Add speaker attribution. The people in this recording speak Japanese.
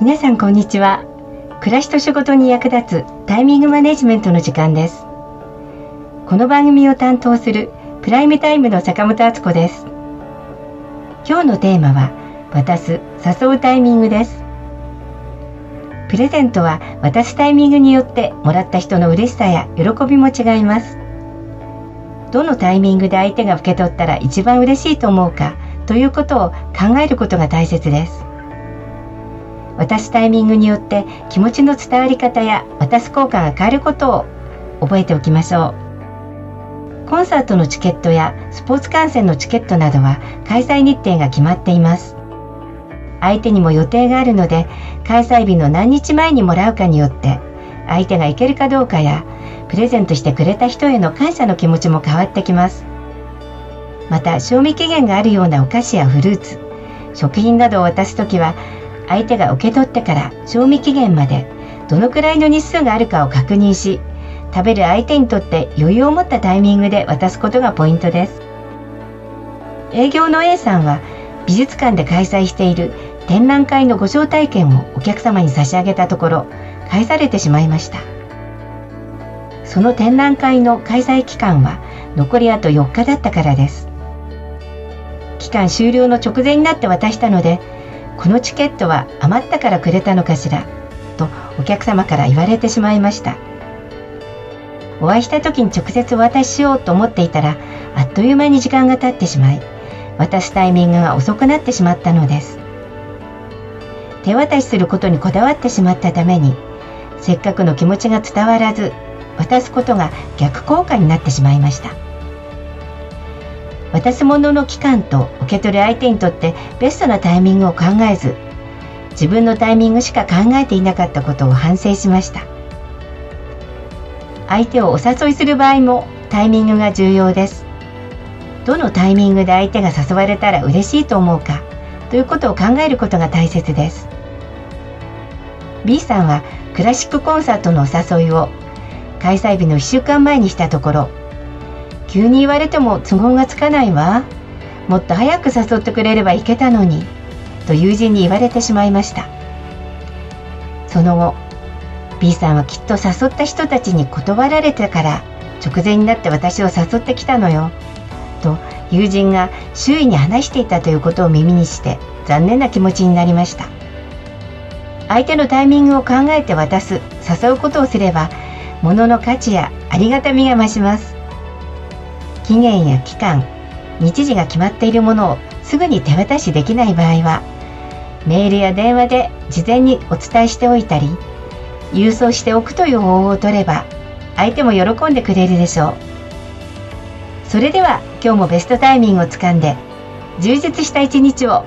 Speaker 1: 皆さんこんにちは。暮らしと仕事に役立つタイミングマネジメントの時間です。この番組を担当するプライムタイムの坂本敦子です。今日のテーマは渡す誘うタイミングです。プレゼントは渡すタイミングによってもらった人の嬉しさや喜びも違います。どのタイミングで相手が受け取ったら一番嬉しいと思うかということを考えることが大切です。渡すタイミングによって気持ちの伝わり方や渡す効果が変わることを覚えておきましょう。コンサートのチケットやスポーツ観戦のチケットなどは開催日程が決まっています。相手にも予定があるので開催日の何日前にもらうかによって相手が行けるかどうかやプレゼントしてくれた人への感謝の気持ちも変わってきます。また賞味期限があるようなお菓子やフルーツ食品などを渡す時は相手が受け取ってから賞味期限までどのくらいの日数があるかを確認し食べる相手にとって余裕を持ったタイミングで渡すことがポイントです。営業の A さんは美術館で開催している展覧会のご招待券をお客様に差し上げたところ返されてしまいました。その展覧会の開催期間は残りあと4日だったからです。期間終了の直前になって渡したのでこのチケットは余ったからくれたのかしら？とお客様から言われてしまいました。お会いした時に直接お渡ししようと思っていたらあっという間に時間が経ってしまい渡すタイミングが遅くなってしまったのです。手渡しすることにこだわってしまったためにせっかくの気持ちが伝わらず渡すことが逆効果になってしまいました。渡すものの期間と受け取る相手にとってベストなタイミングを考えず自分のタイミングしか考えていなかったことを反省しました。相手をお誘いする場合もタイミングが重要です。どのタイミングで相手が誘われたら嬉しいと思うかということを考えることが大切です。B さんはクラシックコンサートのお誘いを開催日の1週間前にしたところ急に言われても都合がつかないわ。もっと早く誘ってくれれば行けたのに。と友人に言われてしまいました。その後 B さんはきっと誘った人たちに断られてから直前になって私を誘ってきたのよ。と友人が周囲に話していたということを耳にして残念な気持ちになりました。相手のタイミングを考えて渡す誘うことをすれば物の価値やありがたみが増します。期限や期間日時が決まっているものをすぐに手渡しできない場合はメールや電話で事前にお伝えしておいたり郵送しておくという方法を取れば相手も喜んでくれるでしょう。それでは今日もベストタイミングをつかんで充実した一日を